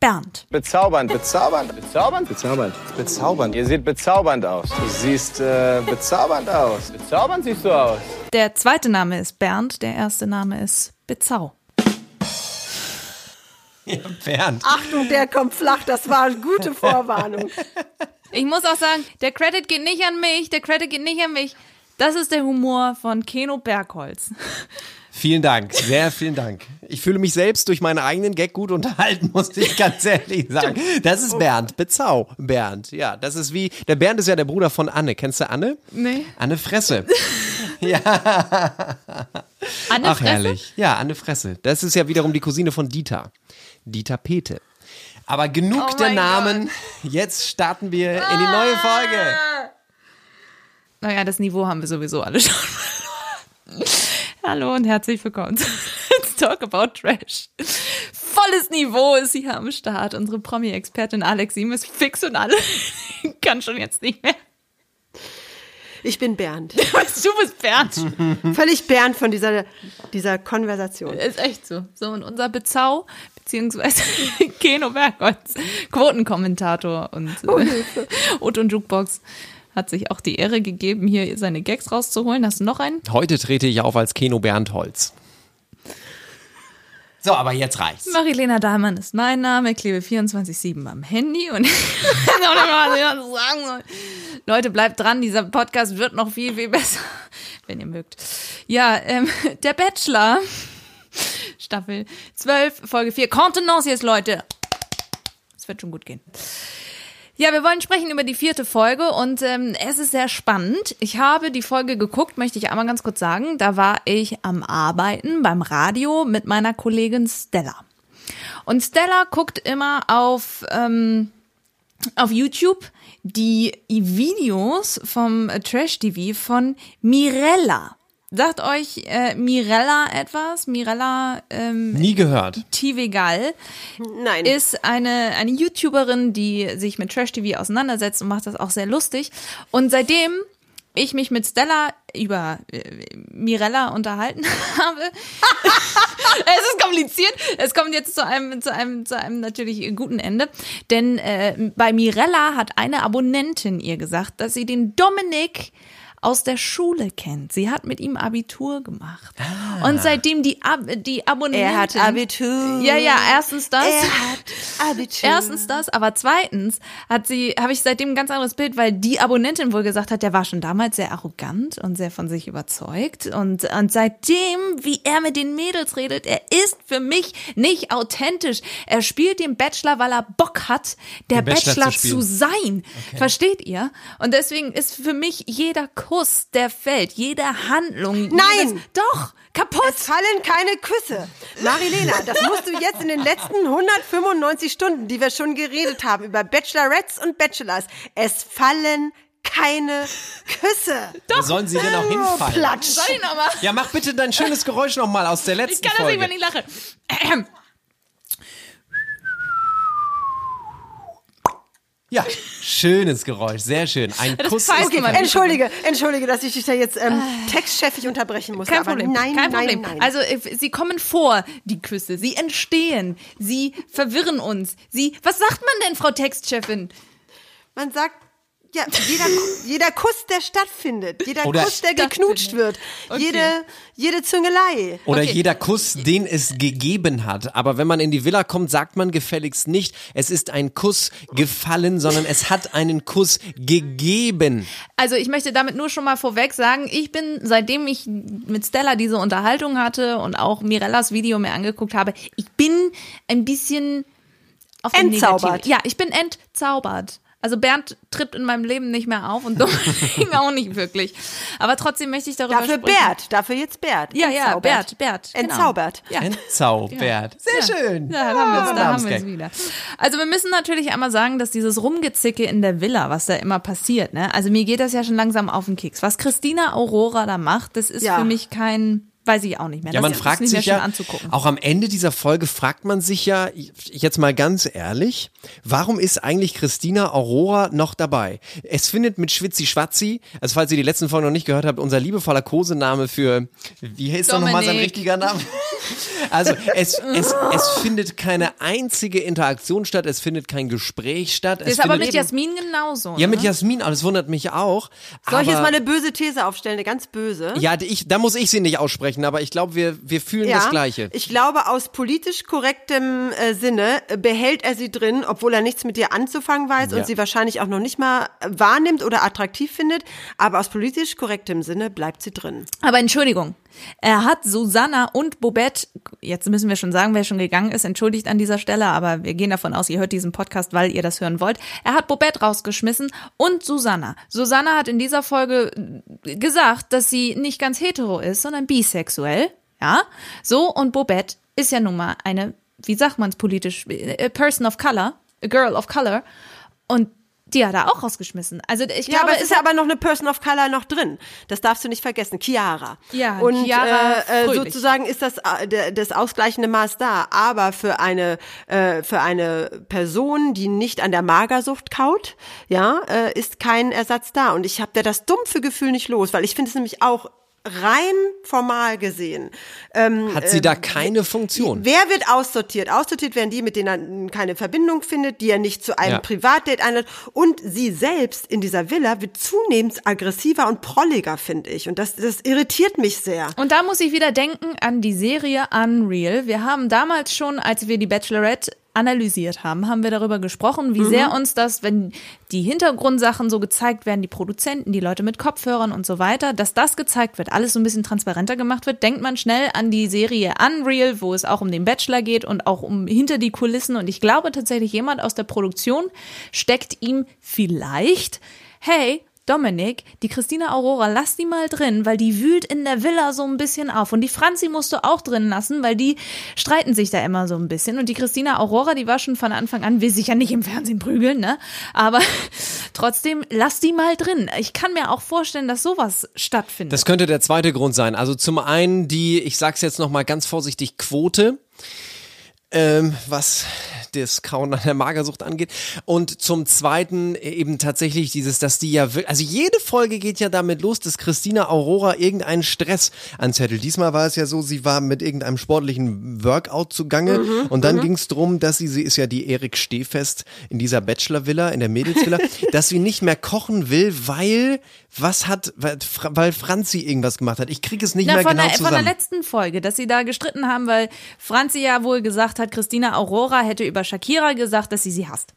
Bernd. Bezaubernd, bezaubernd, bezaubernd, Bezaubernd. bezaubernd. Ihr seht bezaubernd aus. Du siehst äh, bezaubernd aus. Bezaubernd siehst du aus. Der zweite Name ist Bernd, der erste Name ist Bezau. Bernd. Achtung, der kommt flach. Das war eine gute Vorwarnung. Ich muss auch sagen, der Credit geht nicht an mich, der Credit geht nicht an mich. Das ist der Humor von Keno Bergholz. Vielen Dank, sehr vielen Dank. Ich fühle mich selbst durch meinen eigenen Gag gut unterhalten, muss ich ganz ehrlich sagen. Das ist Bernd, Bezau, Bernd. Ja, das ist wie, der Bernd ist ja der Bruder von Anne. Kennst du Anne? Nee. Anne Fresse. Anne Ach, Fresse? herrlich. Ja, Anne Fresse. Das ist ja wiederum die Cousine von Dieter. Dieter Pete. Aber genug Oh der Namen. Jetzt starten wir in die neue Folge. Naja, das Niveau haben wir sowieso alle schon. Hallo und herzlich willkommen zu Let's Talk About Trash. Volles Niveau ist hier am Start. Unsere Promi-Expertin Alex Sim ist fix und alle. Kann schon jetzt nicht mehr. Ich bin Bernd. Du bist Bernd. Völlig Bernd von dieser, dieser Konversation. Ist echt so. So, und unser Bezau, beziehungsweise Keno Bergholz, Quotenkommentator und äh, Otto und Jukebox, hat sich auch die Ehre gegeben, hier seine Gags rauszuholen. Hast du noch einen? Heute trete ich auf als Keno Bernd Holz. So, aber jetzt reicht's. Marilena Dahlmann ist mein Name, klebe 24-7 am Handy und. Leute, bleibt dran, dieser Podcast wird noch viel, viel besser, wenn ihr mögt. Ja, ähm, der Bachelor, Staffel 12, Folge 4, Contenance jetzt, Leute. Es wird schon gut gehen. Ja, wir wollen sprechen über die vierte Folge und ähm, es ist sehr spannend. Ich habe die Folge geguckt, möchte ich einmal ganz kurz sagen. Da war ich am Arbeiten beim Radio mit meiner Kollegin Stella. Und Stella guckt immer auf, ähm, auf YouTube die Videos vom Trash TV von Mirella. Sagt euch äh, Mirella etwas? Mirella ähm, Nie gehört. Tivegal Nein. ist eine, eine YouTuberin, die sich mit Trash-TV auseinandersetzt und macht das auch sehr lustig. Und seitdem ich mich mit Stella über äh, Mirella unterhalten habe, es ist kompliziert. Es kommt jetzt zu einem, zu einem, zu einem natürlich guten Ende. Denn äh, bei Mirella hat eine Abonnentin ihr gesagt, dass sie den Dominik aus der Schule kennt. Sie hat mit ihm Abitur gemacht. Und seitdem die, Ab die Abonnentin... er hat Abitur. Ja, ja, erstens das. Er hat Abitur. Erstens das, aber zweitens hat sie, habe ich seitdem ein ganz anderes Bild, weil die Abonnentin wohl gesagt hat, der war schon damals sehr arrogant und sehr von sich überzeugt und, und seitdem, wie er mit den Mädels redet, er ist für mich nicht authentisch. Er spielt den Bachelor, weil er Bock hat, der Bachelor Bachelor, zu zu, sein. Versteht ihr? Und deswegen ist für mich jeder Kuss, der fällt, jede Handlung. Nein! Jedes, doch! Kaputt! Es fallen keine Küsse. Marilena, das musst du jetzt in den letzten 195 Stunden, die wir schon geredet haben, über Bachelorettes und Bachelors, es fallen keine Küsse. Wo sollen sie denn auch hinfallen? Platsch. Soll ich nochmal? Ja, mach bitte dein schönes Geräusch nochmal aus der Ich letzten kann das nicht, Folge. wenn ich lache. Ja, schönes Geräusch, sehr schön. Ein Das Kuss jemand. Entschuldige, entschuldige, dass ich dich da jetzt ähm, textchefig unterbrechen musste. Kein aber Problem. nein, Kein nein, Problem. nein. Also äh, sie kommen vor, die Küsse. Sie entstehen. Sie verwirren uns. Sie. Was sagt man denn, Frau Textchefin? Man sagt, ja, jeder, jeder Kuss, der stattfindet, jeder Oder- Kuss, der geknutscht wird, Okay. jede, jede Züngelei. Oder Okay. jeder Kuss, den es gegeben hat. Aber wenn man in die Villa kommt, sagt man gefälligst nicht, es ist ein Kuss gefallen, sondern es hat einen Kuss gegeben. Also ich möchte damit nur schon mal vorweg sagen, ich bin, seitdem ich mit Stella diese Unterhaltung hatte und auch Mirellas Video mir angeguckt habe, ich bin ein bisschen auf Entzaubert. Ja, ich bin entzaubert. Also Bernd tritt in meinem Leben nicht mehr auf und Dominik auch nicht wirklich. Aber trotzdem möchte ich darüber Dafür sprechen. Bert, dafür jetzt Bert. Ja, ja. Bert, Bert. Genau. Entzaubert. Ja. Entzaubert. Sehr Ja. schön. Ja, da haben wir es, da haben wir es wieder. Also wir müssen natürlich einmal sagen, dass dieses Rumgezicke in der Villa, was da immer passiert, ne? Also mir geht das ja schon langsam auf den Keks. Was Christina Aurora da macht, das ist Ja. für mich kein, weiß ich auch nicht mehr. Ja, man das fragt ist nicht sich ja, anzugucken. auch am Ende dieser Folge fragt man sich ja, jetzt mal ganz ehrlich, warum ist eigentlich Christina Aurora noch dabei? Es findet mit Schwitzi Schwatzi, also falls ihr die letzten Folgen noch nicht gehört habt, unser liebevoller Kosename für, wie heißt doch nochmal sein richtiger Name? Also es, es, es findet keine einzige Interaktion statt, es findet kein Gespräch statt. Das Es ist aber mit Jasmin genauso. ja, mit ne? Jasmin, aber das wundert mich auch. Soll ich jetzt mal eine böse These aufstellen, eine ganz böse? ja, ich, da muss ich sie nicht aussprechen, aber ich glaube, wir, wir fühlen das Gleiche. Ich glaube, aus politisch korrektem äh, Sinne äh, behält er sie drin, obwohl er nichts mit ihr anzufangen weiß Ja. und sie wahrscheinlich auch noch nicht mal äh, wahrnimmt oder attraktiv findet. Aber aus politisch korrektem Sinne bleibt sie drin. Aber Entschuldigung, er hat Susanna und Bobette, jetzt müssen wir schon sagen, wer schon gegangen ist, entschuldigt an dieser Stelle, aber wir gehen davon aus, ihr hört diesen Podcast, weil ihr das hören wollt. Er hat Bobette rausgeschmissen und Susanna. Susanna hat in dieser Folge gesagt, dass sie nicht ganz hetero ist, sondern bisexuell. Ja, so und Bobette ist ja nun mal eine, wie sagt man es politisch, a person of color, a girl of color und die hat er auch rausgeschmissen. Also ich Ja, glaube, aber es ist ja aber noch eine Person of Color noch drin. Das darfst du nicht vergessen. Chiara. Ja, und Chiara äh, äh, sozusagen ist das äh, das ausgleichende Maß da. Aber für eine äh, für eine Person, die nicht an der Magersucht kaut, ja, äh, ist kein Ersatz da. Und ich habe da das dumpfe Gefühl nicht los, weil ich finde es nämlich auch rein formal gesehen. Ähm, Hat sie da keine Funktion? Wer wird aussortiert? Aussortiert werden die, mit denen er keine Verbindung findet, die er nicht zu einem Ja. Privatdate einlädt. Und sie selbst in dieser Villa wird zunehmend aggressiver und prolliger, finde ich. Und das, das irritiert mich sehr. Und da muss ich wieder denken an die Serie Unreal. Wir haben damals schon, als wir die Bachelorette analysiert haben, haben wir darüber gesprochen, wie sehr uns das, wenn die Hintergrundsachen so gezeigt werden, die Produzenten, die Leute mit Kopfhörern und so weiter, dass das gezeigt wird, alles so ein bisschen transparenter gemacht wird, denkt man schnell an die Serie Unreal, wo es auch um den Bachelor geht und auch um hinter die Kulissen. Und ich glaube tatsächlich, jemand aus der Produktion steckt ihm vielleicht, hey, Dominik, die Christina Aurora, lass die mal drin, weil die wühlt in der Villa so ein bisschen auf. Und die Franzi musst du auch drin lassen, weil die streiten sich da immer so ein bisschen. Und die Christina Aurora, die war schon von Anfang an, will sich ja nicht im Fernsehen prügeln, ne? Aber trotzdem, lass die mal drin. Ich kann mir auch vorstellen, dass sowas stattfindet. Das könnte der zweite Grund sein. Also zum einen die, ich sag's jetzt noch mal ganz vorsichtig, Quote, ähm, was das Kauen an der Magersucht angeht. Und zum zweiten eben tatsächlich dieses, dass die ja, wirklich- also jede Folge geht ja damit los, dass Christina Aurora irgendeinen Stress anzettelt. Diesmal war es ja so, sie war mit irgendeinem sportlichen Workout zugange und dann ging es darum, dass sie, sie ist ja die Erik Stehfest in dieser Bachelor-Villa, in der Mädelsvilla, dass sie nicht mehr kochen will, weil, was hat, weil, weil Franzi irgendwas gemacht hat. Ich kriege es nicht Na, mehr genau der, von der zusammen. letzten Folge, dass sie da gestritten haben, weil Franzi ja wohl gesagt hat, Christina Aurora hätte über Shakira gesagt, dass sie sie hasst.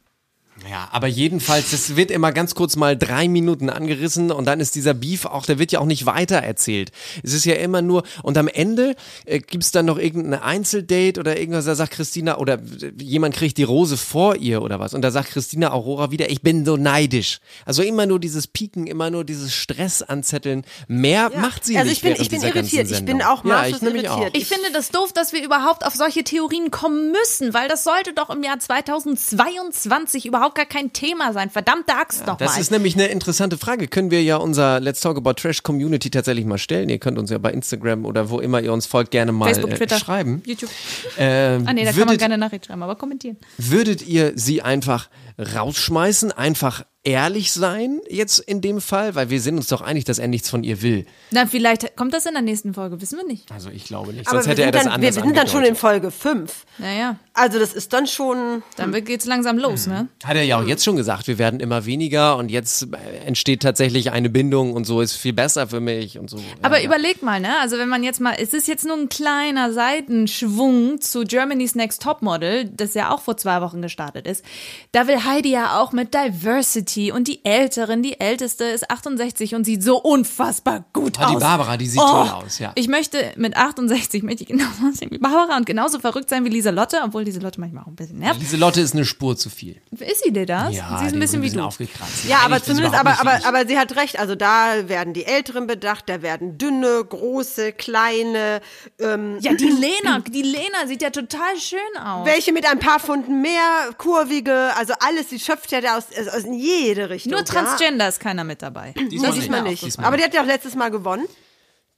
Ja, aber jedenfalls, das wird immer ganz kurz mal drei Minuten angerissen und dann ist dieser Beef auch, der wird ja auch nicht weiter erzählt. Es ist ja immer nur, und am Ende äh, gibt's dann noch irgendein Einzeldate oder irgendwas, da sagt Christina, oder jemand kriegt die Rose vor ihr oder was, und da sagt Christina Aurora wieder, ich bin so neidisch. Also immer nur dieses Pieken, immer nur dieses Stress anzetteln. Mehr macht sie also nicht ich bin, ich bin irritiert. Ich bin auch ja, maßlos ich nämlich irritiert. Auch. Ich finde das doof, dass wir überhaupt auf solche Theorien kommen müssen, weil das sollte doch im Jahr 2022 überhaupt gar kein Thema sein. Verdammte Axt doch Das mal. ist nämlich eine interessante Frage. Können wir ja unser Let's Talk About Trash Community tatsächlich mal stellen. Ihr könnt uns ja bei Instagram oder wo immer ihr uns folgt gerne mal Facebook, äh, Twitter, schreiben. YouTube. Ähm, Ah nee, da kann würdet, man keine Nachricht schreiben, aber kommentieren. würdet ihr sie einfach rausschmeißen, einfach ehrlich sein jetzt in dem Fall? Weil wir sind uns doch einig, dass er nichts von ihr will. Na, vielleicht kommt das in der nächsten Folge, wissen wir nicht. Also ich glaube nicht. Aber Sonst wir hätte er sind, das dann, anders wir sind dann schon in. Folge 5. Naja, Also das ist dann schon. dann wird geht's langsam los, ne? Hat er ja auch jetzt schon gesagt, wir werden immer weniger und jetzt äh, entsteht tatsächlich eine Bindung und so ist viel besser für mich und so. Aber ja. überleg mal, ne? Also wenn man jetzt mal, es ist jetzt nur ein kleiner Seitenschwung zu Germany's Next Topmodel, das ja auch vor zwei Wochen gestartet ist. Da will Heidi ja auch mit Diversity und die Älteren, die Älteste ist 68 und sieht so unfassbar gut Ah, aus. die Barbara, die sieht Oh, toll aus, ja. Ich möchte mit 68 möchte ich genauso aussehen wie Barbara und genauso verrückt sein wie Lieselotte, obwohl Lieselotte manchmal auch ein bisschen nervt. Lieselotte ist eine Spur zu viel. Ist sie dir das? Ja, sie ist ein bisschen wie du. aufgekratzt. Ja, Nein, aber zumindest, aber, aber, aber sie hat recht. Also da werden die Älteren bedacht, da werden dünne, große, kleine, ähm, Ja, die Lena, die Lena sieht ja total schön aus. welche mit ein paar Pfunden mehr, kurvige, also alles, die schöpft ja da aus, aus, aus in jede Richtung. Nur ja. Transgender ist keiner mit dabei. Diesmal Das sieht man nicht. Diesmal Aber die hat ja auch letztes Mal gewonnen.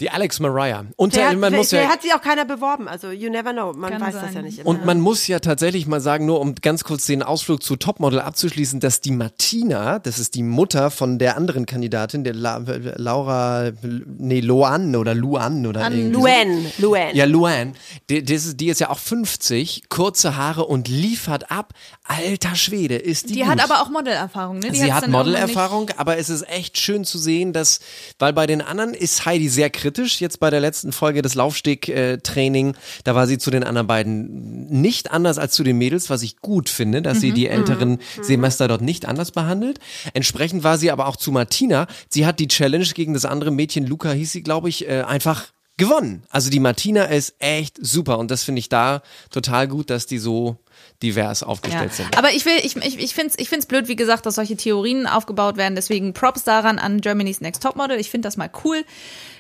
Die Alex Mariah. Und Der, äh, hat, man muss der ja hat sich auch keiner beworben. Also you never know. Man weiß das sein. ja nicht immer. Und man muss ja tatsächlich mal sagen, nur um ganz kurz den Ausflug zu Topmodel abzuschließen, dass die Martina, das ist die Mutter von der anderen Kandidatin, der La Laura, nee, Loan oder Luan oder irgendwie so. Luan, Luan. Ja, Luan, die, die, ist, die ist ja auch 50, kurze Haare und liefert ab. Alter Schwede, ist die Die gut. hat aber auch Modelerfahrung, ne? Die Sie hat Modelerfahrung, aber es ist echt schön zu sehen, dass, weil bei den anderen ist Heidi sehr kritisch. Jetzt bei der letzten Folge des Laufsteg-Training, da war sie zu den anderen beiden nicht anders als zu den Mädels, was ich gut finde, dass sie die älteren Semester dort nicht anders behandelt. Entsprechend war sie aber auch zu Martina. Sie hat die Challenge gegen das andere Mädchen, Luca hieß sie, glaube ich, äh, einfach gewonnen. Also die Martina ist echt super und das finde ich da total gut, dass die so divers aufgestellt Ja. sind. Aber ich will, ich, ich, ich finde es ich find's blöd, wie gesagt, dass solche Theorien aufgebaut werden. Deswegen Props daran an Germany's Next Topmodel. Ich finde das mal cool.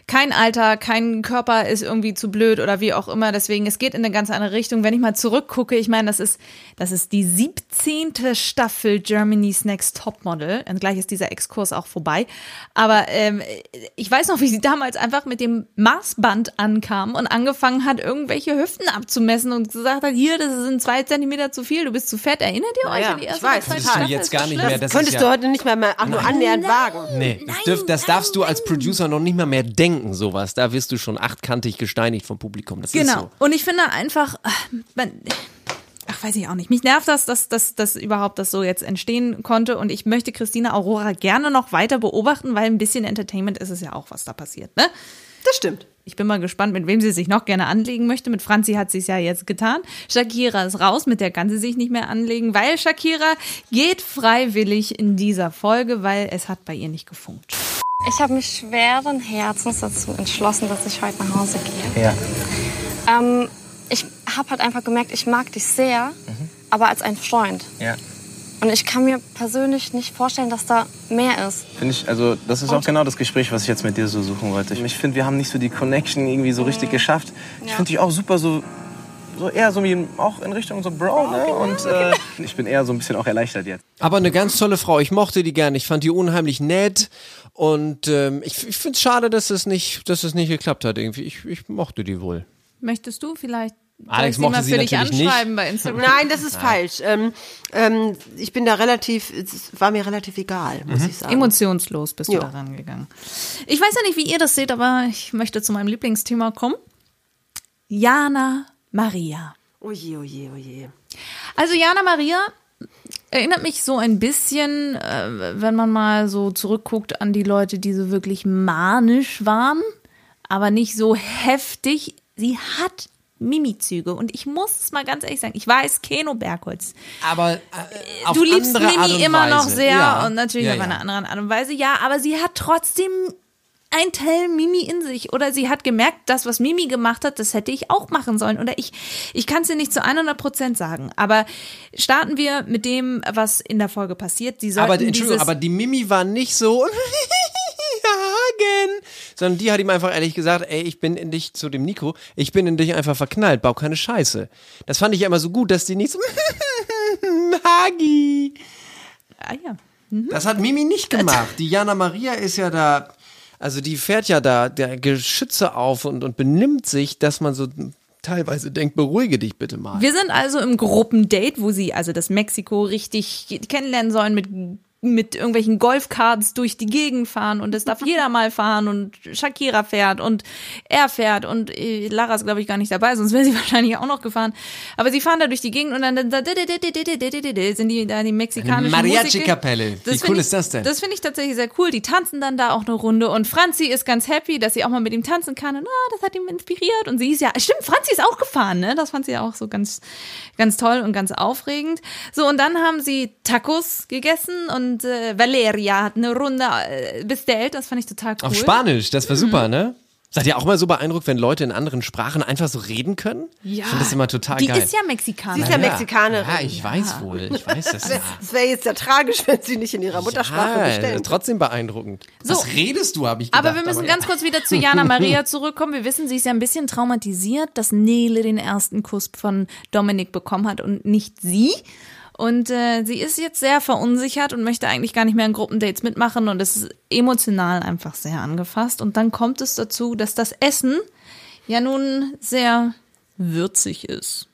Kein Alter, kein Körper ist irgendwie zu blöd oder wie auch immer. Deswegen, es geht in eine ganz andere Richtung. Wenn ich mal zurückgucke, ich meine, das ist, das ist die 17. Staffel Germany's Next Topmodel. Und gleich ist dieser Exkurs auch vorbei. Aber ähm, ich weiß noch, wie sie damals einfach mit dem Maßband ankam und angefangen hat, irgendwelche Hüften abzumessen und gesagt hat, hier, das sind zwei Zentimeter zu viel, du bist zu fett. Erinnert ihr euch ja, an die ich erste weiß, oder zweite das du Staffel? jetzt Ist gar das nicht mehr. Das Könntest ist du ja, heute nicht mehr, mal auch nur annähernd wagen. Nee, das, dürf, das darfst du als Producer noch nicht mal mehr denken, sowas. Da wirst du schon achtkantig gesteinigt vom Publikum. Das ist Genau. so. Und ich finde einfach, ach, man, ach, weiß ich auch nicht. Mich nervt das, dass, dass, dass überhaupt das so jetzt entstehen konnte. Und ich möchte Christina Aurora gerne noch weiter beobachten, weil ein bisschen Entertainment ist es ja auch, was da passiert. Ne? Das stimmt. Ich bin mal gespannt, mit wem sie sich noch gerne anlegen möchte. Mit Franzi hat sie es ja jetzt getan. Shakira ist raus, mit der kann sie sich nicht mehr anlegen, weil Shakira geht freiwillig in dieser Folge, weil es hat bei ihr nicht gefunkt. Ich habe mich schweren Herzens dazu entschlossen, dass ich heute nach Hause gehe. Ja. Ähm, ich habe halt einfach gemerkt, ich mag dich sehr, aber als ein Freund. Ja. Und ich kann mir persönlich nicht vorstellen, dass da mehr ist. Finde ich, also das ist auch genau das Gespräch, was ich jetzt mit dir so suchen wollte. Ich finde, wir haben nicht so die Connection irgendwie so richtig geschafft. Ich Ja. finde dich auch super so, so eher so wie auch in Richtung so Bro, ne? Und äh, ich bin eher so ein bisschen auch erleichtert jetzt. Aber eine ganz tolle Frau. Ich mochte die gern. Ich fand die unheimlich nett. Und ähm, ich, ich finde es schade, dass es nicht, dass es nicht geklappt hat. Irgendwie. Ich, ich mochte die wohl. Möchtest du vielleicht Alex mochte sie für dich natürlich nicht. anschreiben bei Instagram? Nein, das ist falsch. Ähm, ähm, ich bin da relativ, es war mir relativ egal, muss ich sagen. Emotionslos bist Ja. du da rangegangen. Ich weiß ja nicht, wie ihr das seht, aber ich möchte zu meinem Lieblingsthema kommen. Jana Maria. Oje, oje, oje. Also Jana Maria erinnert mich so ein bisschen, äh, wenn man mal so zurückguckt an die Leute, die so wirklich manisch waren, aber nicht so heftig. Sie hat Mimizüge und ich muss es mal ganz ehrlich sagen, ich weiß, Keno Bergholz, Aber äh, auf du liebst Mimi immer noch sehr Ja. und natürlich ja, auf ja. eine andere Art und Weise, ja, aber sie hat trotzdem ein Teil Mimi in sich oder sie hat gemerkt, das, was Mimi gemacht hat, das hätte ich auch machen sollen oder ich, ich kann es dir nicht zu 100 Prozent sagen, aber starten wir mit dem, was in der Folge passiert. Sie Aber, Entschuldigung, aber die Mimi war nicht so Hagen, sondern die hat ihm einfach ehrlich gesagt, ey, ich bin in dich zu dem Nico, ich bin in dich einfach verknallt, bau keine Scheiße. Das fand ich ja immer so gut, dass die nicht so Hagi. ah, ja. Das hat Mimi nicht gemacht. Die Jana Maria ist ja da, also die fährt ja da der Geschütze auf und, und benimmt sich, dass man so teilweise denkt, beruhige dich bitte mal. Wir sind also im Gruppendate, wo sie also das Mexiko richtig kennenlernen sollen mit mit irgendwelchen Golfkarts durch die Gegend fahren und es darf jeder mal fahren und Shakira fährt und er fährt und äh, Lara ist glaube ich gar nicht dabei, sonst wäre sie wahrscheinlich auch noch gefahren. Aber sie fahren da durch die Gegend und dann, sind die da die mexikanischen. Mariachi-Kapelle. Wie Das cool ist das denn? Das finde ich tatsächlich sehr cool. Die tanzen dann da auch eine Runde und Franzi ist ganz happy, dass sie auch mal mit ihm tanzen kann und ah, das hat ihm inspiriert und sie ist ja, stimmt, Franzi ist auch gefahren, ne? Das fand sie auch so ganz, ganz toll und ganz aufregend. So und dann haben sie Tacos gegessen und und äh, Valeria hatten eine Runde äh, bestellt. Das fand ich total cool. Auf Spanisch, das war super, ne? Seid ihr auch mal so beeindruckt, wenn Leute in anderen Sprachen einfach so reden können? Ja. Ich finde das immer total Die geil. ist ja Mexikanerin. Sie ist ja Mexikanerin. Ja, ich weiß wohl. Ich weiß das ja. Es wäre jetzt ja tragisch, wenn sie nicht in ihrer Muttersprache Ja, bestellen. trotzdem beeindruckend. So. Was redest du, habe ich gedacht. Aber wir müssen ja. ganz kurz wieder zu Jana Maria zurückkommen. Wir wissen, sie ist ja ein bisschen traumatisiert, dass Nele den ersten Kuss von Dominik bekommen hat und nicht sie. Und äh, sie ist jetzt sehr verunsichert und möchte eigentlich gar nicht mehr an Gruppendates mitmachen und ist emotional einfach sehr angefasst. Und dann kommt es dazu, dass das Essen ja nun sehr würzig ist.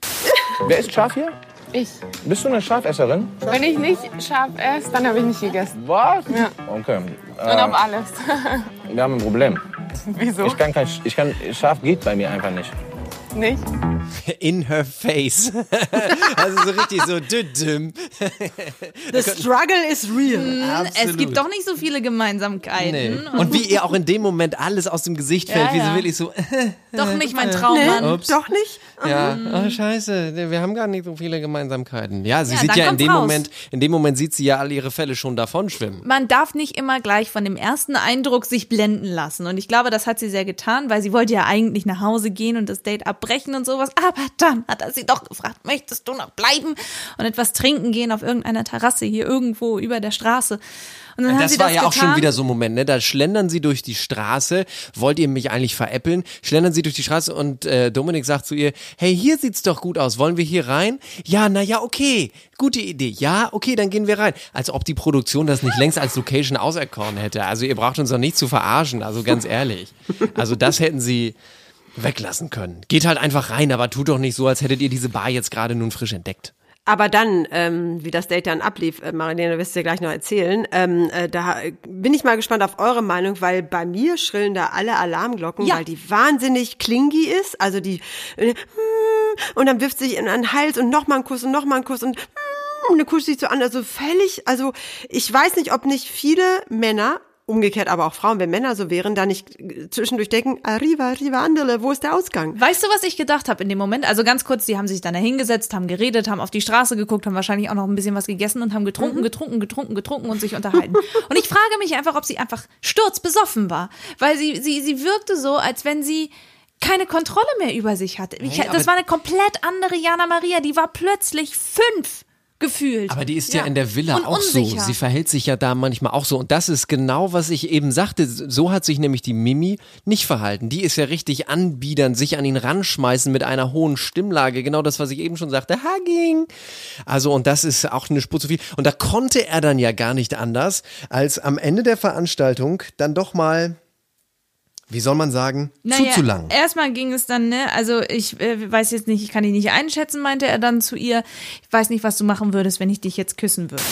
Wer ist scharf hier? Ich. Bist du eine Schafesserin? Wenn ich nicht scharf esse, dann habe ich nicht gegessen. Was? Ja. Okay. Und Äh, auf alles. wir haben ein Problem. Wieso? Ich kann kein, ich kann, scharf geht bei mir einfach nicht. Nicht? In her face. also so richtig so düdüm. The struggle is real. Es gibt doch nicht so viele Gemeinsamkeiten. Nee. Und wie ihr auch in dem Moment alles aus dem Gesicht fällt, Ja, wie ja. so wirklich so, Doch nicht mein Traummann. Ups. Doch nicht? Ja, oh, scheiße, wir haben gar nicht so viele Gemeinsamkeiten. Ja, sie Ja, sieht ja in dem raus. Moment, in dem Moment sieht sie ja all ihre Fälle schon davon schwimmen. man darf nicht immer gleich von dem ersten Eindruck sich blenden lassen. Und ich glaube, das hat sie sehr getan, weil sie wollte ja eigentlich nach Hause gehen und das Date abbrechen und sowas. Aber dann hat er sie doch gefragt, möchtest du noch bleiben und etwas trinken gehen auf irgendeiner Terrasse hier irgendwo über der Straße? Und dann Das sie war das ja auch getan. schon wieder so ein Moment, ne? Da schlendern sie durch die Straße. Wollt ihr mich eigentlich veräppeln? Schlendern sie durch die Straße und äh, Dominik sagt zu ihr, hey, hier sieht's doch gut aus. Wollen wir hier rein? Ja, na ja, okay. Gute Idee. Ja, okay, dann gehen wir rein. Als ob die Produktion das nicht längst als Location auserkoren hätte. Also ihr braucht uns doch nicht zu verarschen. Also ganz ehrlich. Also das hätten sie weglassen können. Geht halt einfach rein, aber tut doch nicht so, als hättet ihr diese Bar jetzt gerade nun frisch entdeckt. Aber dann, ähm, wie das Date dann ablief, äh, Marilene, wirst du dir gleich noch erzählen, ähm, äh, da äh, bin ich mal gespannt auf eure Meinung, weil bei mir schrillen da alle Alarmglocken, Ja. weil die wahnsinnig klingy ist, also die äh, und dann wirft sich in einen Hals und nochmal einen Kuss und nochmal einen Kuss und und dann kuscht sich so an, also völlig, also ich weiß nicht, ob nicht viele Männer Umgekehrt aber auch Frauen, wenn Männer so wären, da nicht äh, zwischendurch denken, arriva, arriva, andele, wo ist der Ausgang? Weißt du, was ich gedacht habe in dem Moment? Also ganz kurz, die haben sich dann da hingesetzt, haben geredet, haben auf die Straße geguckt, haben wahrscheinlich auch noch ein bisschen was gegessen und haben getrunken, getrunken, getrunken, getrunken und sich unterhalten. und ich frage mich einfach, ob sie einfach sturzbesoffen war, weil sie sie sie wirkte so, als wenn sie keine Kontrolle mehr über sich hatte. Ich, Nee, das war eine komplett andere Jana Maria, die war plötzlich fünf gefühlt. Aber die ist ja, in der Villa Und auch so. unsicher. Sie verhält sich ja da manchmal auch so. Und das ist genau, was ich eben sagte. So hat sich nämlich die Mimi nicht verhalten. Die ist ja richtig anbiedern, sich an ihn ranschmeißen mit einer hohen Stimmlage. Genau das, was ich eben schon sagte. Hugging. Also, und das ist auch eine Spur zu viel. Und da konnte er dann ja gar nicht anders, als am Ende der Veranstaltung dann doch mal, wie soll man sagen, Naja, zuzulangen. Erstmal ging es dann, ne, also ich äh, weiß jetzt nicht, ich kann dich nicht einschätzen, meinte er dann zu ihr. Ich weiß nicht, was du machen würdest, wenn ich dich jetzt küssen würde.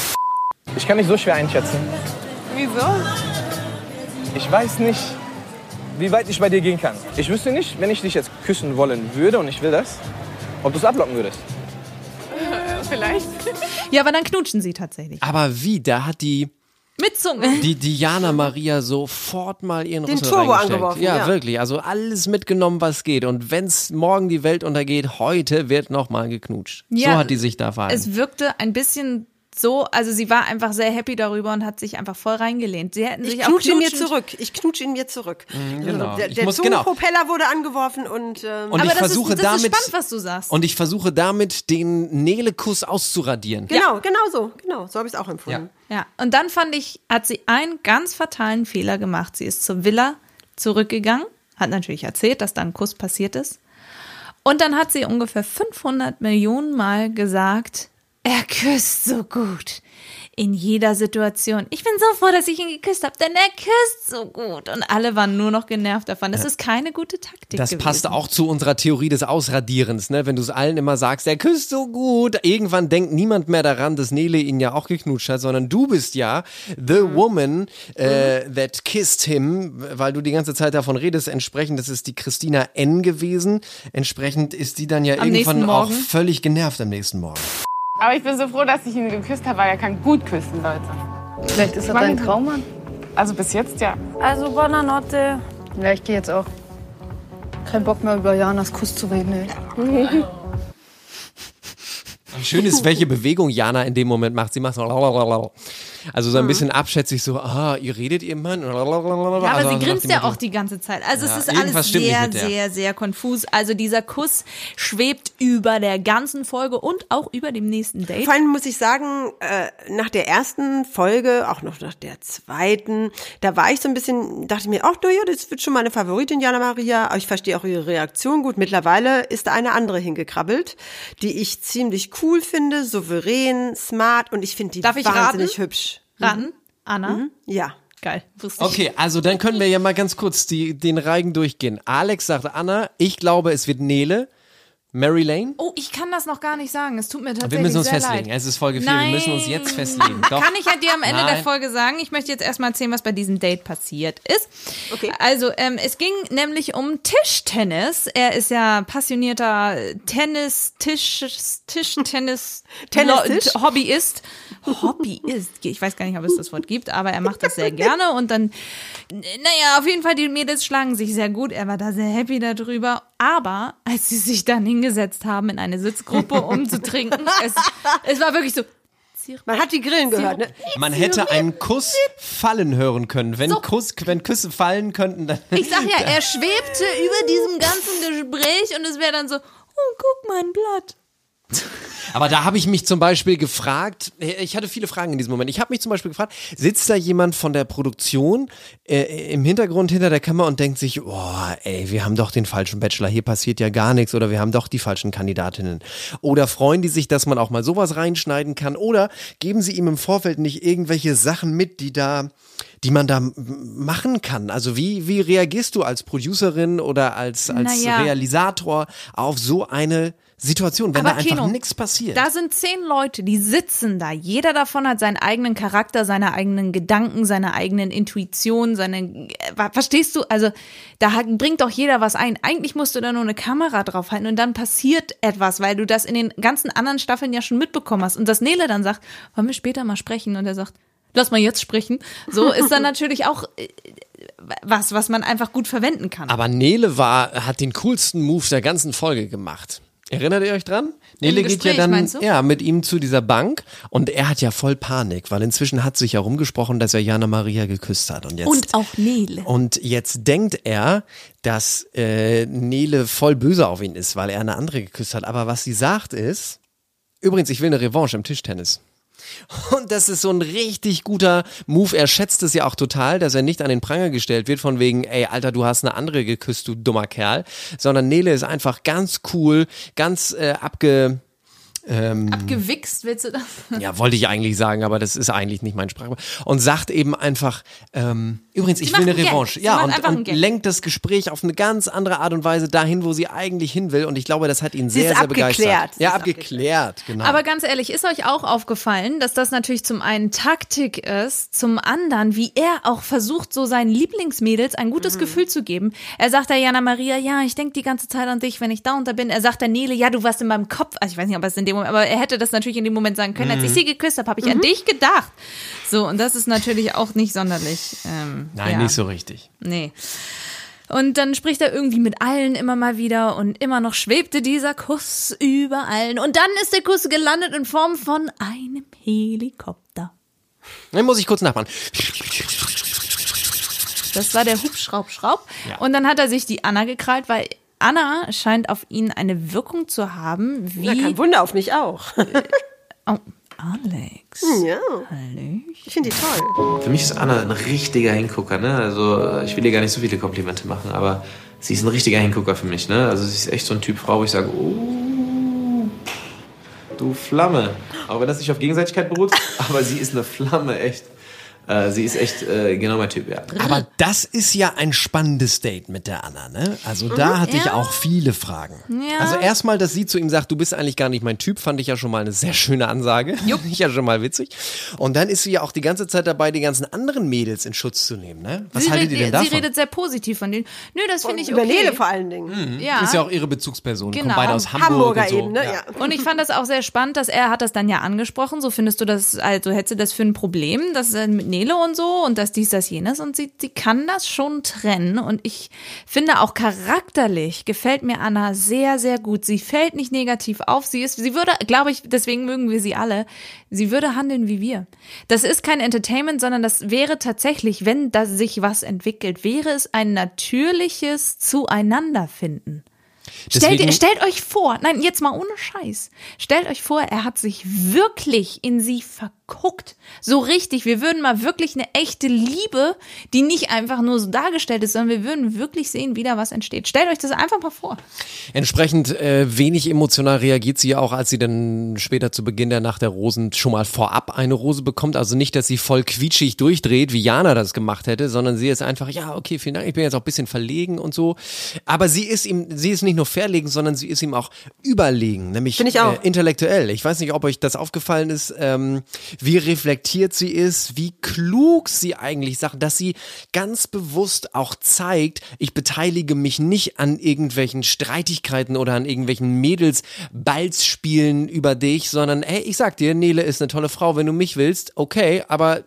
Ich kann nicht so schwer einschätzen. Wieso? Ich weiß nicht, wie weit ich bei dir gehen kann. Ich wüsste nicht, wenn ich dich jetzt küssen wollen würde und ich will das, ob du es ablocken würdest. Vielleicht. Ja, aber dann knutschen sie tatsächlich. Aber wie, da hat die, Mit Zunge. die Diana Maria sofort mal ihren Den Rüssel Turbo angeworfen, Ja, ja. wirklich. Also alles mitgenommen, was geht. Und wenn's morgen die Welt untergeht, heute wird noch mal geknutscht. Ja, so hat die sich da verhalten. Es wirkte ein bisschen so, also sie war einfach sehr happy darüber und hat sich einfach voll reingelehnt. Sie hätten Ich sich auch knutsche ihn mir knutschen- zurück. Ich knutsche ihn mir zurück. genau. Der, der muss- genau. Zungenpropeller wurde angeworfen und, ähm, Und Aber ich das versuche ist, das damit ist spannend, was du sagst. und ich versuche damit den Nele-Kuss auszuradieren. genau, genau so, genau, so habe ich es auch empfunden. Ja, und dann fand ich, hat sie einen ganz fatalen Fehler gemacht. Sie ist zur Villa zurückgegangen, hat natürlich erzählt, dass da ein Kuss passiert ist. Und dann hat sie ungefähr 500 Millionen Mal gesagt, er küsst so gut. In jeder Situation. Ich bin so froh, dass ich ihn geküsst habe, denn er küsst so gut. Und alle waren nur noch genervt davon. Das ist keine gute Taktik Das gewesen. passt auch zu unserer Theorie des Ausradierens, ne? Wenn du es allen immer sagst, er küsst so gut. Irgendwann denkt niemand mehr daran, dass Nele ihn ja auch geknutscht hat, sondern du bist ja the Mhm. woman äh, that kissed him, weil du die ganze Zeit davon redest. Entsprechend, das ist die Christina N gewesen. Entsprechend ist die dann ja Am irgendwann auch völlig genervt am nächsten Morgen. Aber ich bin so froh, dass ich ihn geküsst habe, weil er kann gut küssen, Leute. Vielleicht ist er dein Traummann. Also bis jetzt ja. Also, Buonanotte. Ja, ich gehe jetzt auch. Kein Bock mehr über Janas Kuss zu reden, ey. Schön ist, welche Bewegung Jana in dem Moment macht. Sie macht so also so ein bisschen abschätzig so, ah, ihr redet ihr Mann. Ja, aber sie grinst ja auch die ganze Zeit. Also Ja, es ist alles sehr, sehr, sehr konfus. Also dieser Kuss schwebt über der ganzen Folge und auch über dem nächsten Date. Vor allem muss ich sagen, äh, nach der ersten Folge, auch noch nach der zweiten, da war ich so ein bisschen, dachte ich mir, ach, na ja, das wird schon meine Favoritin, Jana Maria. Aber ich verstehe auch ihre Reaktion gut. Mittlerweile ist da eine andere hingekrabbelt, die ich ziemlich cool finde, souverän, smart und ich finde die Darf ich wahnsinnig raten? hübsch. Ran, Anna. Ja. Geil. Wusste ich. Okay, also dann können wir ja mal ganz kurz die, den Reigen durchgehen. Alex sagt Anna, ich glaube, es wird Nele. Mary Lane? Oh, ich kann das noch gar nicht sagen. Es tut mir tatsächlich Wir müssen uns festlegen. leid. Es ist Folge 4. Nein. Wir müssen uns jetzt festlegen. Doch. Kann ich ja dir am Ende der Nein. Folge sagen. Ich möchte jetzt erstmal erzählen, was bei diesem Date passiert ist. Okay. Also, ähm, es ging nämlich um Tischtennis. Er ist ja passionierter Tennis, Tisch, Tischtennis, Tennistisch? Lo- Hobbyist. Hobbyist. Ich weiß gar nicht, ob es das Wort gibt, aber er macht das sehr gerne und dann, naja, auf jeden Fall, die Mädels schlagen sich sehr gut. Er war da sehr happy darüber. Aber als sie sich dann hingesetzt haben in eine Sitzgruppe, um zu trinken, es, es war wirklich so, Man hat die Grillen gehört, ne? Man hätte einen Kuss fallen hören können. Wenn, So. Kuss, wenn Küsse fallen könnten, dann. Ich sag ja, er schwebte über diesem ganzen Gespräch und es wäre dann so, oh, guck mein Blatt. Aber da habe ich mich zum Beispiel gefragt, ich hatte viele Fragen in diesem Moment. Ich habe mich zum Beispiel gefragt, sitzt da jemand von der Produktion äh, im Hintergrund hinter der Kamera und denkt sich, oh, ey, wir haben doch den falschen Bachelor, hier passiert ja gar nichts oder wir haben doch die falschen Kandidatinnen. Oder freuen die sich, dass man auch mal sowas reinschneiden kann oder geben sie ihm im Vorfeld nicht irgendwelche Sachen mit, die da die man da machen kann. Also wie, wie reagierst du als Producerin oder als, als Naja. Realisator auf so eine Situation, wenn Aber da einfach Keno, nichts passiert? Da sind zehn Leute, die sitzen da. Jeder davon hat seinen eigenen Charakter, seine eigenen Gedanken, seine eigenen Intuitionen, seine. äh, Verstehst du? Also da bringt doch jeder was ein. Eigentlich musst du da nur eine Kamera draufhalten und dann passiert etwas, weil du das in den ganzen anderen Staffeln ja schon mitbekommen hast. Und dass Nele dann sagt, wollen wir später mal sprechen? Und er sagt, lass mal jetzt sprechen. So ist dann natürlich auch äh, was, was man einfach gut verwenden kann. Aber Nele war, hat den coolsten Move der ganzen Folge gemacht. Erinnert ihr euch dran? Nele geht ja dann ja mit ihm zu dieser Bank und er hat ja voll Panik, weil inzwischen hat sich ja rumgesprochen, dass er Jana Maria geküsst hat und jetzt Und auch Nele. und jetzt denkt er, dass äh, Nele voll böse auf ihn ist, weil er eine andere geküsst hat. Aber was sie sagt ist, übrigens, ich will eine Revanche im Tischtennis. Und das ist so ein richtig guter Move. Er schätzt es ja auch total, dass er nicht an den Pranger gestellt wird, von wegen, ey, Alter, du hast eine andere geküsst, du dummer Kerl. Sondern Nele ist einfach ganz cool, ganz äh, abge. Ähm, Abgewichst, willst du das? ja, wollte ich eigentlich sagen, aber das ist eigentlich nicht mein Sprachgebrauch. Und sagt eben einfach, ähm, übrigens, ich will eine. Revanche. Ja, und, und lenkt das Gespräch auf eine ganz andere Art und Weise dahin, wo sie eigentlich hin will. Und ich glaube, das hat ihn sehr, sehr begeistert. abgeklärt. Sie Ja, abgeklärt, genau. Aber ganz ehrlich, ist euch auch aufgefallen, dass das natürlich zum einen Taktik ist, zum anderen, wie er auch versucht, so seinen Lieblingsmädels ein gutes Mhm. Gefühl zu geben. Er sagt der Jana Maria, ja, ich denke die ganze Zeit an dich, wenn ich da und da bin. Er sagt der Nele, ja, du warst in meinem Kopf. Also ich weiß nicht, ob er es in dem Moment, aber er hätte das natürlich in dem Moment sagen können, als Mhm. ich sie geküsst habe, habe ich an dich gedacht. So, und das ist natürlich auch nicht sonderlich. Ähm, Nein, ja. nicht so richtig. Nee. Und dann spricht er irgendwie mit allen immer mal wieder und immer noch schwebte dieser Kuss über allen. Und dann ist der Kuss gelandet in Form von einem Helikopter. Dann muss ich kurz nachmachen. Das war der Hubschraubschraub. Ja. Und dann hat er sich die Anna gekrallt, weil Anna scheint auf ihn eine Wirkung zu haben, wie. Ja, kein Wunder, auf mich auch. oh, Alex. Ja. Ich finde die toll. Für mich ist Anna ein richtiger Hingucker, ne? Also ich will ihr gar nicht so viele Komplimente machen, aber sie ist ein richtiger Hingucker für mich, ne? Also sie ist echt so ein Typ Frau, wo ich sage, oh, du Flamme. Auch wenn das nicht auf Gegenseitigkeit beruht, aber sie ist eine Flamme, echt. Äh, sie ist echt äh, genau mein Typ, ja. Aber das ist ja ein spannendes Date mit der Anna, ne? Also da hatte ich ja. auch viele Fragen. Ja. Also erstmal, dass sie zu ihm sagt, du bist eigentlich gar nicht mein Typ, fand ich ja schon mal eine sehr schöne Ansage. Fand ich ja schon mal witzig. Und dann ist sie ja auch die ganze Zeit dabei, die ganzen anderen Mädels in Schutz zu nehmen, ne? Was sie, haltet ihr denn sie davon? redet sehr positiv von denen. Nö, das finde ich Über okay. Nele vor allen Dingen. Ja. Ist ja auch ihre Bezugsperson. Genau. Kommen beide aus Hamburg Hamburger und so. eben, ne? Ja. Und ich fand das auch sehr spannend, dass er hat das dann ja angesprochen. So findest du das, also hättest du das für ein Problem, dass er mit Nele und so und das dies, das jenes und sie, sie kann das schon trennen und ich finde auch charakterlich gefällt mir Anna sehr, sehr gut. Sie fällt nicht negativ auf. Sie ist, sie würde, glaube ich, deswegen mögen wir sie alle, sie würde handeln wie wir. Das ist kein Entertainment, sondern das wäre tatsächlich, wenn da sich was entwickelt, wäre es ein natürliches Zueinanderfinden. Stellt, stellt euch vor, nein, jetzt mal ohne Scheiß. Stellt euch vor, er hat sich wirklich in sie verguckt. So richtig. Wir würden mal wirklich eine echte Liebe, die nicht einfach nur so dargestellt ist, sondern wir würden wirklich sehen, wie da was entsteht. Stellt euch das einfach mal vor. Entsprechend äh, wenig emotional reagiert sie ja auch, als sie dann später zu Beginn der Nacht der Rosen schon mal vorab eine Rose bekommt. Also nicht, dass sie voll quietschig durchdreht, wie Jana das gemacht hätte, sondern sie ist einfach, ja, okay, vielen Dank, ich bin jetzt auch ein bisschen verlegen und so. Aber sie ist ihm, sie ist nicht nur verlegen, sondern sie ist ihm auch überlegen, nämlich ich auch. Äh, intellektuell. Ich weiß nicht, ob euch das aufgefallen ist, ähm, wie reflektiert sie ist, wie klug sie eigentlich sagt, dass sie ganz bewusst auch zeigt, ich beteilige mich nicht an irgendwelchen Streitigkeiten oder an irgendwelchen Mädels Ballspielen über dich, sondern hey, ich sag dir, Nele ist eine tolle Frau, wenn du mich willst, okay, aber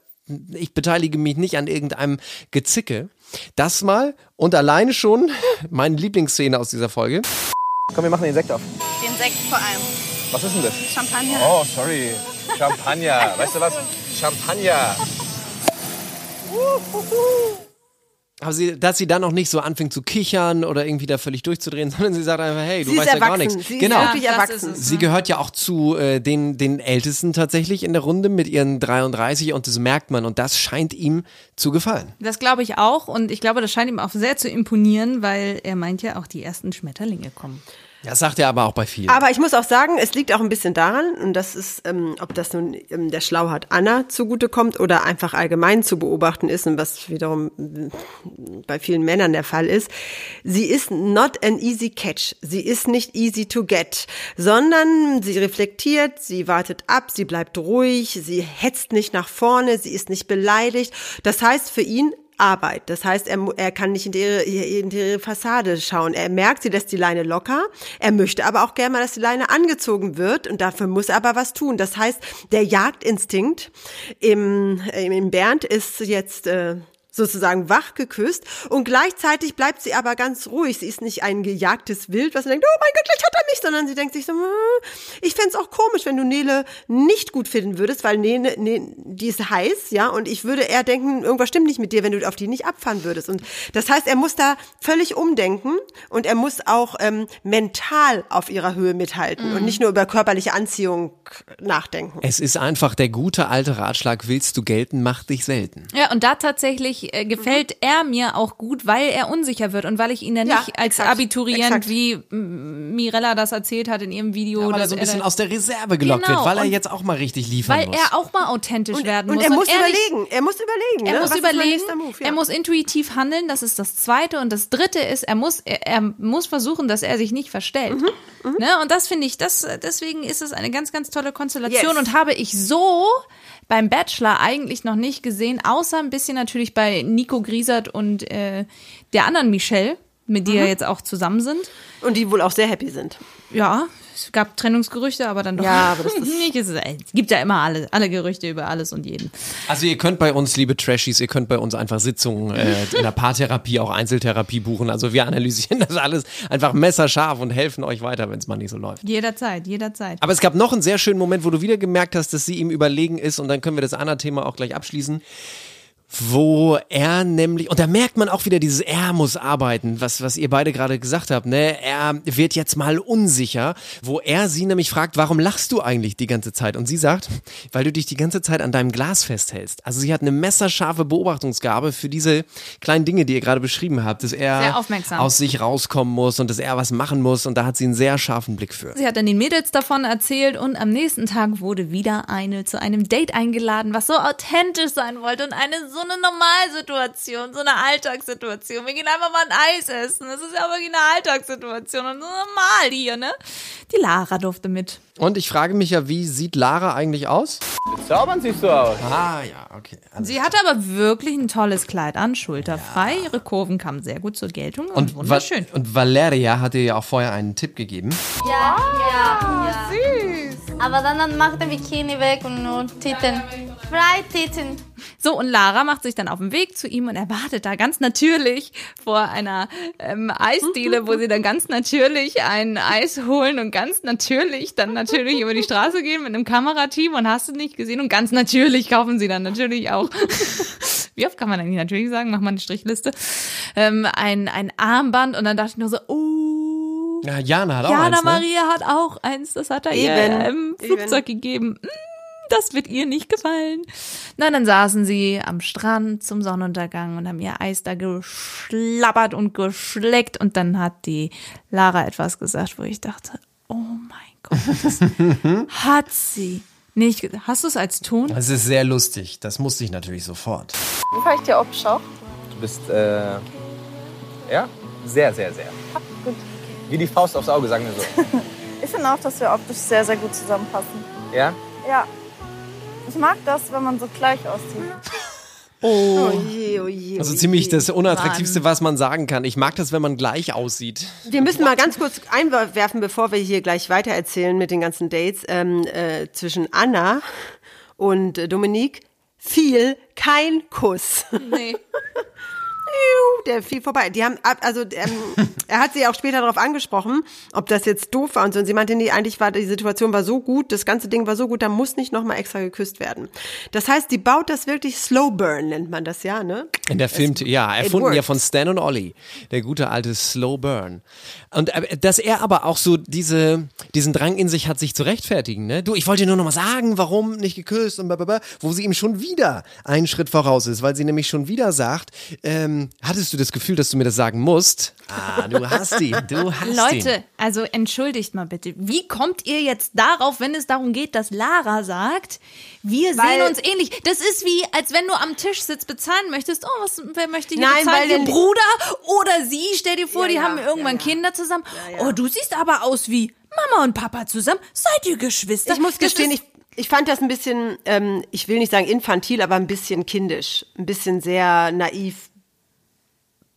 ich beteilige mich nicht an irgendeinem Gezicke. Das mal und alleine schon meine Lieblingsszene aus dieser Folge. Komm, wir machen den Sekt auf. Den Sekt vor allem. Was ist denn das? Champagner. Oh, sorry. Champagner. Weißt du was? Champagner. Aber sie, dass sie dann auch nicht so anfängt zu kichern oder irgendwie da völlig durchzudrehen, sondern sie sagt einfach, hey, du Sie ist weißt ja gar nichts. Sie ist genau. wirklich das erwachsen. ist es. Sie gehört ja auch zu äh, den, den Ältesten tatsächlich in der Runde mit ihren 33 und das merkt man und das scheint ihm zu gefallen. Das glaube ich auch und ich glaube, das scheint ihm auch sehr zu imponieren, weil er meint ja auch, die ersten Schmetterlinge kommen. Das sagt er aber auch bei vielen. Aber ich muss auch sagen, es liegt auch ein bisschen daran, und das ist, ähm, ob das nun ähm, der Schlauheit Anna zugutekommt oder einfach allgemein zu beobachten ist und was wiederum äh, bei vielen Männern der Fall ist. Sie ist not an easy catch. Sie ist nicht easy to get, sondern sie reflektiert, sie wartet ab, sie bleibt ruhig, sie hetzt nicht nach vorne, sie ist nicht beleidigt. Das heißt für ihn, Arbeit. Das heißt, er, er kann nicht in ihre, in ihre Fassade schauen. Er merkt, sie lässt die Leine locker. Er möchte aber auch gerne mal, dass die Leine angezogen wird und dafür muss er aber was tun. Das heißt, der Jagdinstinkt im, im Bernd ist jetzt äh, sozusagen wach geküsst und gleichzeitig bleibt sie aber ganz ruhig. Sie ist nicht ein gejagtes Wild, was denkt, oh mein Gott, gleich hat er mich, sondern sie denkt sich so, hm, ich fänd's auch komisch, wenn du Nele nicht gut finden würdest, weil Nele, ne, die ist heiß, ja, und ich würde eher denken, irgendwas stimmt nicht mit dir, wenn du auf die nicht abfahren würdest. Und das heißt, er muss da völlig umdenken und er muss auch ähm, mental auf ihrer Höhe mithalten und nicht nur über körperliche Anziehung nachdenken. Es ist einfach der gute alte Ratschlag, willst du gelten, mach dich selten. Ja, und da tatsächlich äh, gefällt er mir auch gut, weil er unsicher wird und weil ich ihn dann Ja, nicht als exakt, Abiturient, exakt. wie Mirella das erzählt hat in ihrem Video. Ja, weil er so ein bisschen da- aus der Reserve gelockt Genau, wird, weil er und- jetzt auch mal richtig liefern weil muss. er auch mal authentisch werden Und muss. er muss nicht- überlegen, er muss überlegen. Er ne? muss Was ist mein überlegen, Move? Ja. er muss intuitiv handeln, das ist das Zweite. Und das Dritte ist, er muss, er, er muss versuchen, dass er sich nicht verstellt. Mhm, Ne? Und das finde ich, das, deswegen ist es eine ganz, ganz tolle Konstellation Yes. und habe ich so beim Bachelor eigentlich noch nicht gesehen, außer ein bisschen natürlich bei Nico Griesert und äh, der anderen Michelle, mit Mhm. die ja jetzt auch zusammen sind. Und die wohl auch sehr happy sind. Ja, es gab Trennungsgerüchte, aber dann doch Ja, aber das ist- nicht. Es es gibt ja immer alle, alle Gerüchte über alles und jeden. Also ihr könnt bei uns, liebe Trashies, ihr könnt bei uns einfach Sitzungen äh, in der Paartherapie, auch Einzeltherapie buchen. Also wir analysieren das alles einfach messerscharf und helfen euch weiter, wenn es mal nicht so läuft. Jederzeit, jederzeit. Aber es gab noch einen sehr schönen Moment, wo du wieder gemerkt hast, dass sie ihm überlegen ist und dann können wir das andere Thema auch gleich abschließen. Wo er nämlich, und da merkt man auch wieder dieses, er muss arbeiten, was, was ihr beide gerade gesagt habt, ne? Er wird jetzt mal unsicher, wo er sie nämlich fragt, warum lachst du eigentlich die ganze Zeit? Und sie sagt, weil du dich die ganze Zeit an deinem Glas festhältst. Also sie hat eine messerscharfe Beobachtungsgabe für diese kleinen Dinge, die ihr gerade beschrieben habt, dass er aus sich rauskommen muss und dass er was machen muss und da hat sie einen sehr scharfen Blick für. Sie hat dann den Mädels davon erzählt und am nächsten Tag wurde wieder eine zu einem Date eingeladen, was so authentisch sein wollte und eine so eine Normalsituation, so eine Alltagssituation. Wir gehen einfach mal ein Eis essen. Das ist ja wirklich eine Alltagssituation und so normal hier, ne? Die Lara durfte mit. Und ich frage mich ja, wie sieht Lara eigentlich aus? Zaubern siehst du aus. Ah ja, okay. Sie hatte aber wirklich ein tolles Kleid an, schulterfrei. Ihre Kurven kamen sehr gut zur Geltung und, Und, wunderschön. Va und Valeria hatte ja auch vorher einen Tipp gegeben. Ja, ja, ja. Süß. Aber dann, dann mach den Bikini weg und nur Titten. Freititten. So, und Lara macht sich dann auf den Weg zu ihm und er wartet da ganz natürlich vor einer ähm, Eisdiele, wo sie dann ganz natürlich ein Eis holen und ganz natürlich dann natürlich über die Straße gehen mit einem Kamerateam und hast du nicht gesehen und ganz natürlich kaufen sie dann natürlich auch. Wie oft kann man eigentlich natürlich sagen? Mach mal eine Strichliste. Ähm, ein, ein Armband und dann dachte ich nur so, oh, Ja, Jana hat auch Jana eins, ne? Maria hat auch eins, das hat er ihr Eben. im Flugzeug gegeben. Mm, Das wird ihr nicht gefallen. Na, dann saßen sie am Strand zum Sonnenuntergang und haben ihr Eis da geschlabbert und geschleckt. Und dann hat die Lara etwas gesagt, wo ich dachte, oh mein Gott, das hat sie nicht gesagt. Hast du es als Ton? Das ist sehr lustig. Das musste ich natürlich sofort. Wie fahre ich dir Obschau? Du bist, äh, ja, sehr, sehr, sehr. Wie die Faust aufs Auge, sagen wir so. Ich finde auch, dass wir optisch sehr, sehr gut zusammenpassen. Ja? Ja. Ich mag das, wenn man so gleich aussieht. Oh je, oh je. Also oh ziemlich das Unattraktivste, was man sagen kann. Ich mag das, wenn man gleich aussieht. Wir müssen mal ganz kurz einwerfen, bevor wir hier gleich weitererzählen mit den ganzen Dates. Ähm, äh, zwischen Anna und äh, Dominique fiel kein Kuss. Nee. Der fiel vorbei. Die haben, ab- also ähm, er hat sie auch später darauf angesprochen, ob das jetzt doof war und so. Und sie meinte, nee, eigentlich war die Situation war so gut, das ganze Ding war so gut, da muss nicht nochmal extra geküsst werden. Das heißt, die baut das wirklich Slow Burn, nennt man das ja, ne? In der Film, ja, it erfunden ja von Stan und Ollie, der gute alte Slow Burn. Und äh, dass er aber auch so diese, diesen Drang in sich hat, sich zu rechtfertigen, ne? Du, ich wollte nur noch mal sagen, warum nicht geküsst und blablabla, wo sie ihm schon wieder einen Schritt voraus ist, weil sie nämlich schon wieder sagt, ähm, hattest du das Gefühl, dass du mir das sagen musst? Ah, du hast ihn, du hast ihn. Leute, also entschuldigt mal bitte. Wie kommt ihr jetzt darauf, wenn es darum geht, dass Lara sagt, wir Weil- sehen uns ähnlich? Das ist wie, als wenn du am Tisch sitzt, bezahlen möchtest. Oh, was, wer möchte hier Nein, bezahlen? weil Ihr der- Bruder oder sie? Stell dir vor, Ja, die ja, haben irgendwann ja, ja. Kinder zusammen. Ja, ja. Oh, du siehst aber aus wie Mama und Papa zusammen. Seid ihr Geschwister? Ich muss gestehen, ich, ich fand das ein bisschen, ähm, ich will nicht sagen infantil, aber ein bisschen kindisch. Ein bisschen sehr naiv,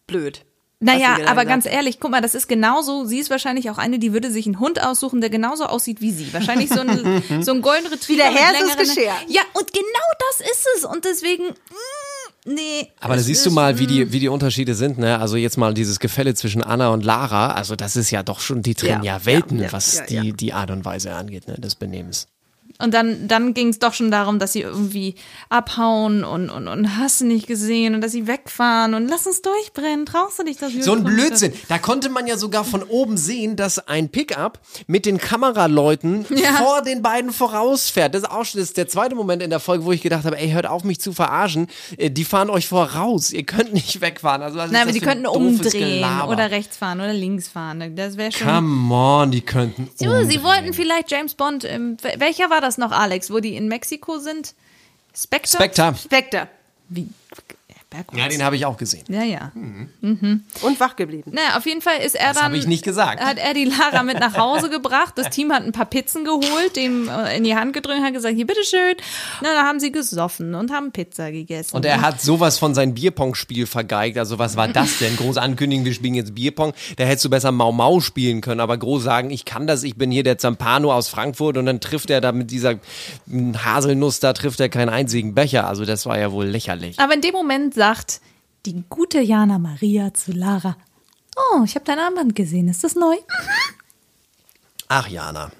blöd. Naja, aber ganz ehrlich, guck mal, das ist genauso, sie ist wahrscheinlich auch eine, die würde sich einen Hund aussuchen, der genauso aussieht wie sie. Wahrscheinlich so ein, so ein Golden Retriever. Wie der mit Herr, Geschirr. Ja, und genau das ist es. Und deswegen, mm, nee. Aber da siehst du mal, wie die, wie die Unterschiede sind, ne? Also jetzt mal dieses Gefälle zwischen Anna und Lara, also das ist ja doch schon, die trennen ja, Ja, Welten, ja, ja, was ja, die, ja. die Art und Weise angeht, ne? Des Benehmens. Und dann, dann ging es doch schon darum, dass sie irgendwie abhauen und, und, und hast du nicht gesehen und dass sie wegfahren und lass uns durchbrennen. Traust du dich das? So ein Blödsinn. Da konnte man ja sogar von oben sehen, dass ein Pickup mit den Kameraleuten Ja. vor den beiden vorausfährt. Das ist auch schon das ist der zweite Moment in der Folge, wo ich gedacht habe, ey, hört auf mich zu verarschen. Äh, Die fahren euch voraus. Ihr könnt nicht wegfahren. Also, was Nein, aber die könnten umdrehen Gelaber? oder rechts fahren oder links fahren. Das wäre schon. Come on, die könnten umdrehen. sie wollten vielleicht James Bond. Im, welcher war das noch, Alex, wo die in Mexiko sind? Spectre? Spectre. Spectre. Wie? Bergholz. Ja, den habe ich auch gesehen. Ja, ja. Und wach geblieben. Naja, auf jeden Fall ist er Das dann. habe ich nicht gesagt. Hat er die Lara mit nach Hause gebracht. Das Team hat ein paar Pizzen geholt, dem äh, in die Hand gedrückt, hat gesagt, hier, bitteschön. Na, da haben sie gesoffen und haben Pizza gegessen. Und er hat sowas von sein Bierpong-Spiel vergeigt. Also was war das denn? Groß ankündigen, wir spielen jetzt Bierpong. Da hättest du besser Mau Mau spielen können. Aber groß sagen, ich kann das, ich bin hier der Zampano aus Frankfurt. Und dann trifft er da mit dieser Haselnuss, da trifft er keinen einzigen Becher. Also das war ja wohl lächerlich. Aber in dem Moment sagt die gute Jana Maria zu Lara, oh, ich habe dein Armband gesehen, ist das neu? Ach, Jana.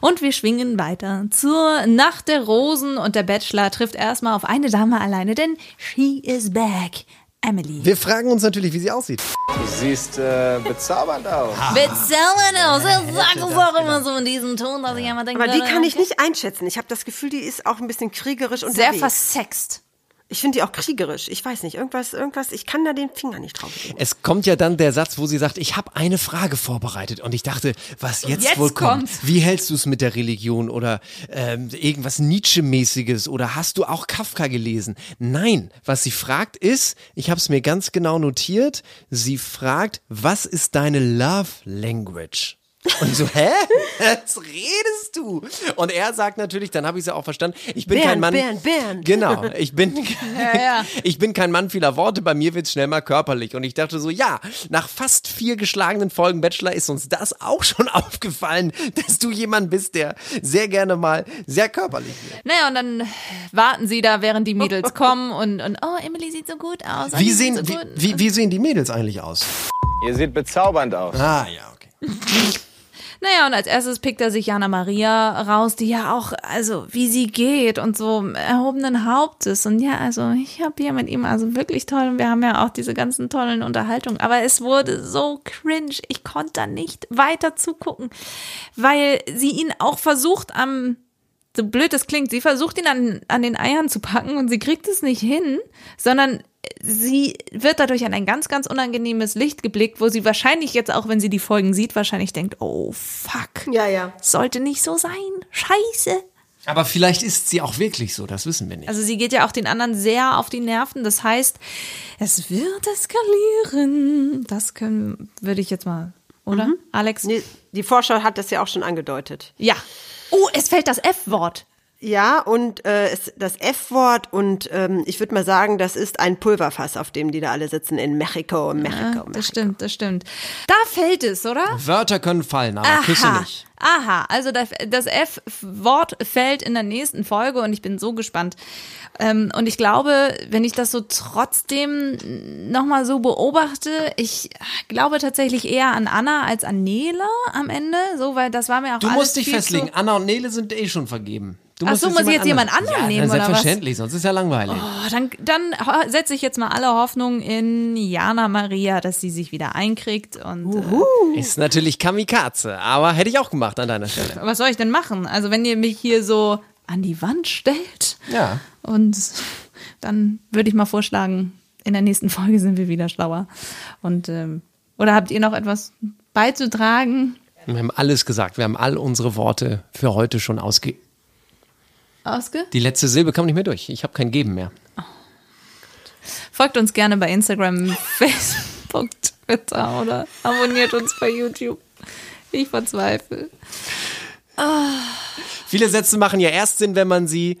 Und wir schwingen weiter zur Nacht der Rosen und der Bachelor trifft erstmal auf eine Dame alleine, denn she is back. Emily. Wir fragen uns natürlich, wie sie aussieht. Du siehst äh, bezaubernd aus. Bezaubernd aus. Er sagt es auch immer so in diesem Ton, dass ich immer denke, Aber die kann ich nicht einschätzen. Ich habe das Gefühl, die ist auch ein bisschen kriegerisch Sehr unterwegs. versext. Ich finde die auch kriegerisch. Ich weiß nicht, irgendwas, irgendwas, ich kann da den Finger nicht drauf legen. Es kommt ja dann der Satz, wo sie sagt, ich habe eine Frage vorbereitet und ich dachte, was jetzt, Jetzt wohl kommt. kommt's. Wie hältst du es mit der Religion oder ähm, irgendwas Nietzsche-mäßiges oder hast du auch Kafka gelesen? Nein, was sie fragt ist, ich habe es mir ganz genau notiert, sie fragt, was ist deine Love Language? Und ich so, hä? Was redest du? Und er sagt natürlich, dann habe ich es ja auch verstanden, ich bin Bernd, kein Mann. Bernd, Bernd. Genau, ich bin, ja. ich bin kein Mann vieler Worte, bei mir wird's schnell mal körperlich. Und ich dachte so, ja, nach fast vier geschlagenen Folgen Bachelor ist uns das auch schon aufgefallen, dass du jemand bist, der sehr gerne mal sehr körperlich wird. Naja, und dann warten sie da, während die Mädels kommen und, und oh, Emily sieht so gut aus. Wie sehen, so wie, wie, wie sehen die Mädels eigentlich aus? Ihr seht bezaubernd aus. Ah, ja, okay. Naja, und als erstes pickt er sich Jana Maria raus, die ja auch, also wie sie geht und so erhobenen Hauptes. Und ja, also ich habe hier mit ihm also wirklich toll und wir haben ja auch diese ganzen tollen Unterhaltungen. Aber es wurde so cringe. Ich konnte da nicht weiter zugucken, weil sie ihn auch versucht am so blöd es klingt, sie versucht ihn an, an den Eiern zu packen und sie kriegt es nicht hin, sondern sie wird dadurch an ein ganz, ganz unangenehmes Licht geblickt, wo sie wahrscheinlich jetzt auch, wenn sie die Folgen sieht, wahrscheinlich denkt, oh fuck, Ja, ja. sollte nicht so sein, scheiße. Aber vielleicht ist sie auch wirklich so, das wissen wir nicht. Also sie geht ja auch den anderen sehr auf die Nerven, das heißt, es wird eskalieren. Das können, würde ich jetzt mal, oder? Alex? Nee, die Vorschau hat das ja auch schon angedeutet. Ja. Oh, es fällt das F-Wort. Ja, und äh, es, das F-Wort und ähm, ich würde mal sagen, das ist ein Pulverfass, auf dem die da alle sitzen in Mexiko, Mexiko. Das stimmt, das stimmt. Da fällt es, oder? Wörter können fallen, aber Küsse nicht. Aha, also das, F-Wort fällt in der nächsten Folge und ich bin so gespannt. Ähm, und ich glaube, wenn ich das so trotzdem nochmal so beobachte, ich glaube tatsächlich eher an Anna als an Nele am Ende, so, weil das war mir auch Du alles musst dich viel festlegen. Anna und Nele sind eh schon vergeben. Du Ach so, muss ich jetzt jemand anderen ja, nehmen, oder was? Selbstverständlich, sonst ist ja langweilig. Oh, dann, dann setze ich jetzt mal alle Hoffnung in Jana Maria, dass sie sich wieder einkriegt und äh, Ist natürlich Kamikaze, aber hätte ich auch gemacht an deiner Stelle. was soll ich denn machen? Also wenn ihr mich hier so an die Wand stellt Ja. und dann würde ich mal vorschlagen, in der nächsten Folge sind wir wieder schlauer. Und ähm, oder habt ihr noch etwas beizutragen? Wir haben alles gesagt. Wir haben all unsere Worte für heute schon ausge... Ausge? Die letzte Silbe kam nicht mehr durch. Ich habe kein Geben mehr. Folgt uns gerne bei Instagram, Facebook, Twitter oder abonniert uns bei YouTube. Ich verzweifle. Viele Sätze machen ja erst Sinn, wenn man sie...